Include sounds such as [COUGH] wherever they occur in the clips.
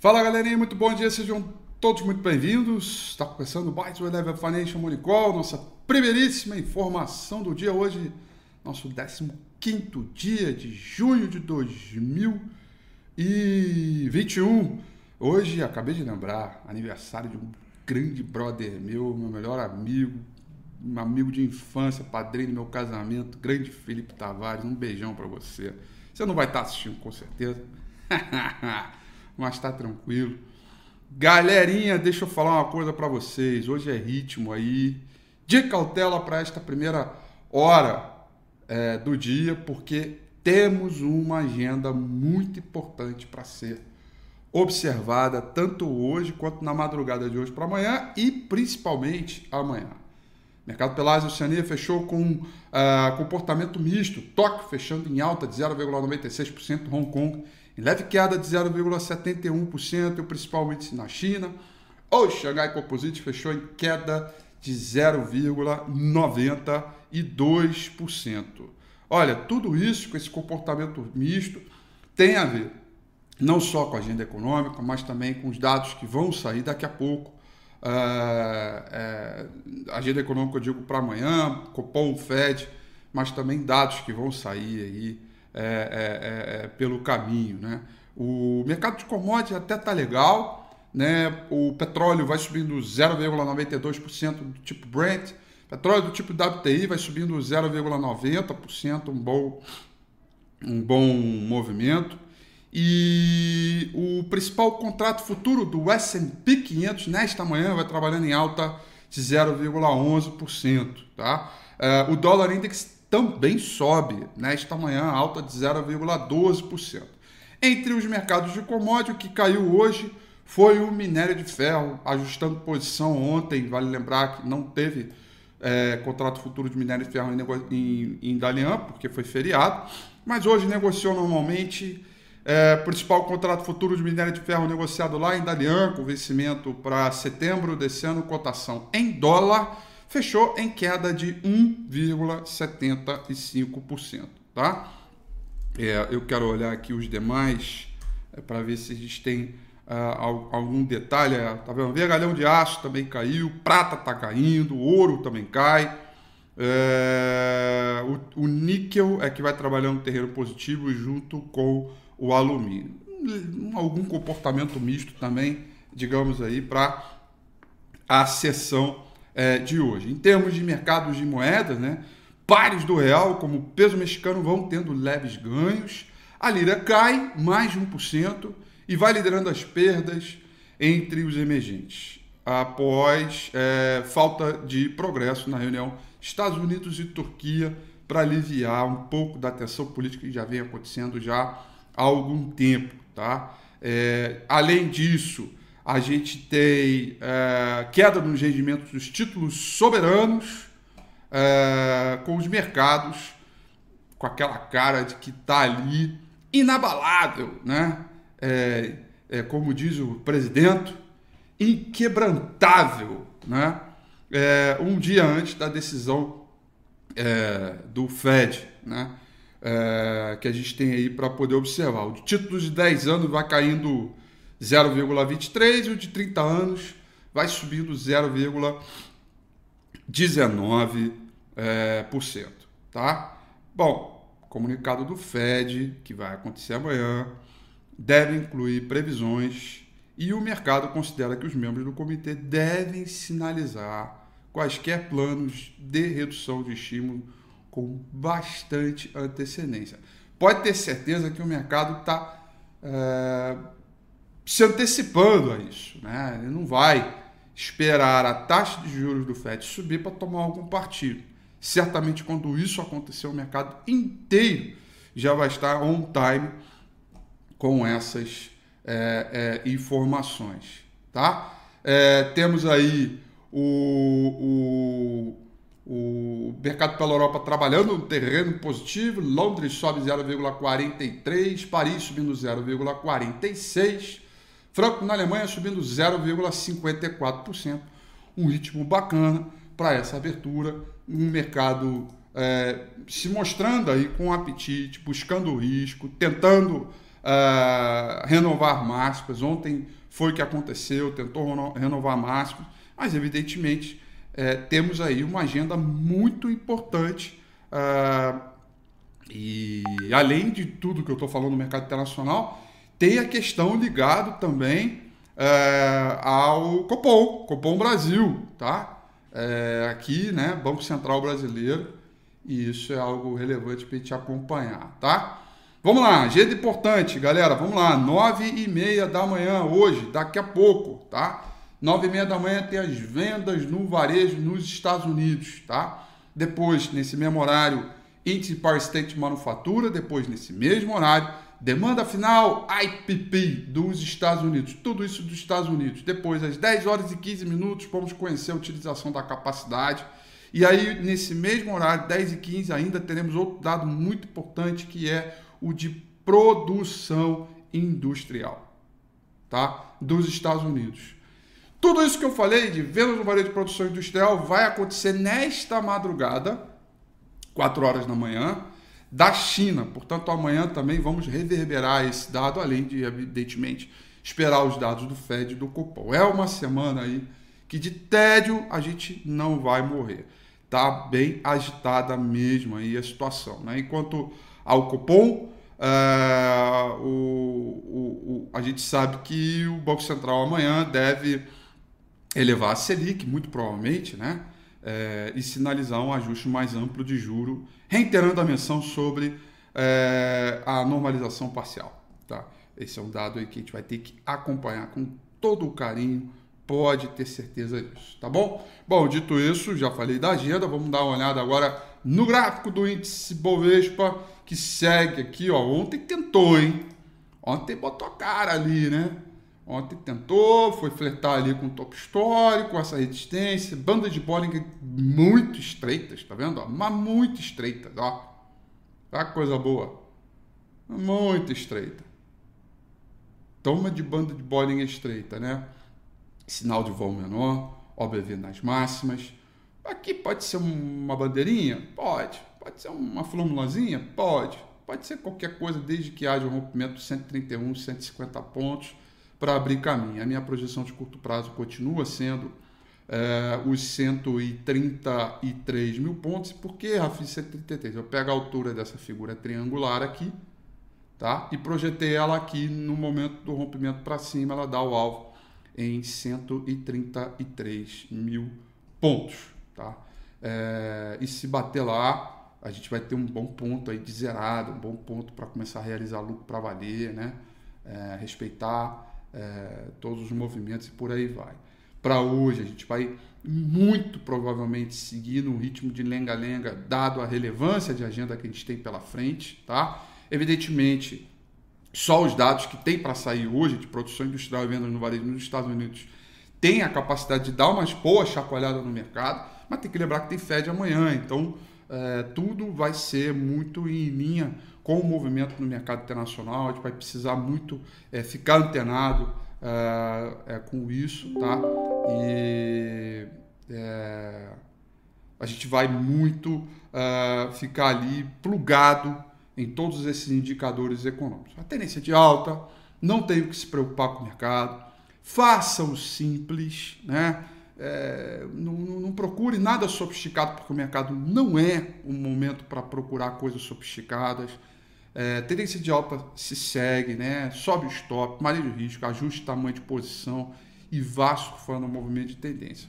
Fala galerinha, muito bom dia, sejam todos muito bem-vindos. Está começando mais o Eleven Financial Money nossa primeiríssima informação do dia hoje, nosso 15 dia de junho de 2021. Hoje, acabei de lembrar, aniversário de um grande brother meu, meu melhor amigo, um amigo de infância, padrinho do meu casamento, grande Felipe Tavares. Um beijão para você. Você não vai estar assistindo com certeza. [LAUGHS] mas tá tranquilo. Galerinha, deixa eu falar uma coisa para vocês. Hoje é ritmo aí. De cautela para esta primeira hora é, do dia, porque temos uma agenda muito importante para ser observada tanto hoje quanto na madrugada de hoje para amanhã e principalmente amanhã. Mercado Pelas Oceania fechou com uh, comportamento misto, Tóquio fechando em alta de 0,96%, Hong Kong leve queda de 0,71%, principalmente na China. O Xangai Composite fechou em queda de 0,92%. Olha, tudo isso com esse comportamento misto tem a ver não só com a agenda econômica, mas também com os dados que vão sair daqui a pouco. Uh, é, agenda econômica eu digo para amanhã, Copom, Fed, mas também dados que vão sair aí é, é, é, é, pelo caminho. Né? O mercado de commodities até está legal, né? o petróleo vai subindo 0,92% do tipo Brent, petróleo do tipo WTI vai subindo 0,90%, um bom, um bom movimento. E o principal contrato futuro do S&P 500 nesta manhã vai trabalhando em alta de 0,11%. Tá? Uh, o dólar index também sobe nesta manhã, alta de 0,12%. Entre os mercados de commodity, o que caiu hoje foi o minério de ferro, ajustando posição ontem. Vale lembrar que não teve é, contrato futuro de minério de ferro em, em, em Dalian, porque foi feriado, mas hoje negociou normalmente. É, principal contrato futuro de minério de ferro negociado lá em Dalian, com vencimento para setembro desse ano, cotação em dólar fechou em queda de 1,75%, tá? É, eu quero olhar aqui os demais é, para ver se eles têm uh, algum detalhe. É, tá vendo? Vergalhão de aço também caiu, prata está caindo, ouro também cai. É, o, o, níquel é que vai trabalhando no terreno positivo junto com o alumínio. Algum comportamento misto também, digamos aí, para a sessão é, de hoje. Em termos de mercados de moedas, né, pares do real, como o peso mexicano, vão tendo leves ganhos. A lira cai mais de 1% e vai liderando as perdas entre os emergentes, após é, falta de progresso na reunião Estados Unidos e Turquia para aliviar um pouco da tensão política que já vem acontecendo já há algum tempo. Tá? É, além disso, a gente tem é, queda nos rendimentos dos títulos soberanos, é, com os mercados com aquela cara de que está ali inabalável, né? É, é, como diz o presidente, inquebrantável, né? É, um dia antes da decisão é, do Fed, né? que a gente tem aí para poder observar. O título de 10 anos vai caindo 0,23 e o de 30 anos vai subindo 0,19%. É, por cento, tá? Bom, comunicado do Fed, que vai acontecer amanhã, deve incluir previsões e o mercado considera que os membros do comitê devem sinalizar quaisquer planos de redução de estímulo com bastante antecedência. Pode ter certeza que o mercado está é, se antecipando a isso. Né? Ele não vai esperar a taxa de juros do FED subir para tomar algum partido. Certamente, quando isso acontecer, o mercado inteiro já vai estar on time com essas é, é, informações. Tá? É, temos aí o, o, o mercado pela Europa trabalhando no terreno positivo, Londres sobe 0,43, Paris subindo 0,46, Franco na Alemanha subindo 0,54%, um ritmo bacana para essa abertura, um mercado é, se mostrando aí com apetite, buscando risco, tentando uh, renovar máximas. Ontem foi o que aconteceu, tentou renovar máximas, mas evidentemente é, temos aí uma agenda muito importante. Uh, e além de tudo que eu estou falando no mercado internacional, tem a questão ligado também é, ao Copom, Copom Brasil, tá? É, aqui, né, Banco Central Brasileiro, e isso é algo relevante para gente acompanhar, tá? Vamos lá, agenda importante, galera, vamos lá, nove e meia da manhã hoje, daqui a pouco, tá? Nove e meia da manhã tem as vendas no varejo nos Estados Unidos, tá? Depois, nesse mesmo horário, índice Power State manufatura, depois, nesse mesmo horário, demanda final IPP dos Estados Unidos, tudo isso dos Estados Unidos. Depois, às 10 horas e 15 minutos, vamos conhecer a utilização da capacidade. E aí, nesse mesmo horário, 10 e 15, ainda teremos outro dado muito importante que é o de produção industrial, tá? Dos Estados Unidos. Tudo isso que eu falei de vendas no varejo de produção industrial vai acontecer nesta madrugada, 4 horas da manhã, da China. Portanto, amanhã também vamos reverberar esse dado, além de, evidentemente, esperar os dados do Fed e do Copom. É uma semana aí que de tédio a gente não vai morrer. Tá bem agitada mesmo aí a situação. Né? Enquanto ao Copom, uh, o, o, o, a gente sabe que o Banco Central amanhã deve elevar a Selic, muito provavelmente, né? É, e sinalizar um ajuste mais amplo de juro, reiterando a menção sobre é, a normalização parcial. Tá? Esse é um dado aí que a gente vai ter que acompanhar com todo o carinho, pode ter certeza disso, tá bom? Bom, dito isso, já falei da agenda, vamos dar uma olhada agora no gráfico do índice Bovespa, que segue aqui, ó, ontem tentou, hein? Ontem botou a cara ali, né? Ontem tentou, foi fletar ali com o topo histórico, essa resistência, banda de Bollinger muito estreitas, tá vendo? Mas muito estreitas, ó. Tá coisa boa. Muito estreita. Toma de banda de Bollinger estreita, né? Sinal de voo menor, OBV nas máximas. Aqui pode ser uma bandeirinha? Pode. Pode ser uma flâmulazinha? Pode. Pode ser qualquer coisa, desde que haja um rompimento de 131, 150 pontos para abrir caminho. A minha projeção de curto prazo continua sendo é, os 133 mil pontos. Por que, Rafi, 133? Eu pego a altura dessa figura triangular aqui tá? e projetei ela aqui no momento do rompimento para cima, ela dá o alvo em 133 mil pontos. Tá? É, e se bater lá, a gente vai ter um bom ponto aí de zerado, um bom ponto para começar a realizar lucro para valer, né? É, respeitar é, todos os movimentos e por aí vai. Para hoje, a gente vai muito provavelmente seguir no ritmo de lenga-lenga, dado a relevância de agenda que a gente tem pela frente, tá? Evidentemente, só os dados que tem para sair hoje de produção industrial e vendas no varejo nos Estados Unidos têm a capacidade de dar umas boas chacoalhadas no mercado, mas tem que lembrar que tem Fed amanhã, então é, tudo vai ser muito em linha com o movimento no mercado internacional, a gente vai precisar muito é, ficar antenado é, com isso, tá? E a gente vai muito ficar ali plugado em todos esses indicadores econômicos. A tendência de alta, não tenho que se preocupar com o mercado, faça o simples, né? É, não, não, procure nada sofisticado, porque o mercado não é um momento para procurar coisas sofisticadas. É, tendência de alta se segue, né? sobe o stop, manejo risco, ajuste tamanho de posição e vá surfando o movimento de tendência.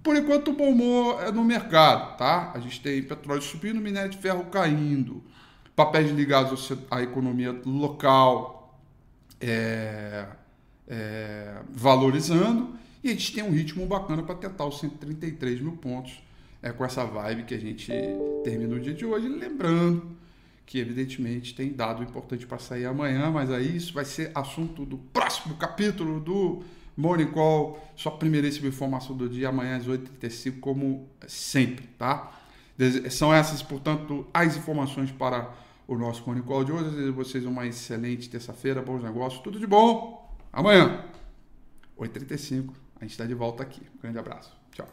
Por enquanto, o bom humor é no mercado, tá? A gente tem petróleo subindo, minério de ferro caindo, papéis ligados à economia local é, é, valorizando e a gente tem um ritmo bacana para tentar os 133 mil pontos é, com essa vibe que a gente termina o dia de hoje. Lembrando que evidentemente tem dado importante para sair amanhã, mas aí isso vai ser assunto do próximo capítulo do Morning Call, sua primeiríssima informação do dia, amanhã às 8h35, como sempre, tá? São essas, portanto, as informações para o nosso Morning Call de hoje. Desejo vocês uma excelente terça-feira, bons negócios, tudo de bom. Amanhã, 8h35, a gente está de volta aqui. Um grande abraço. Tchau.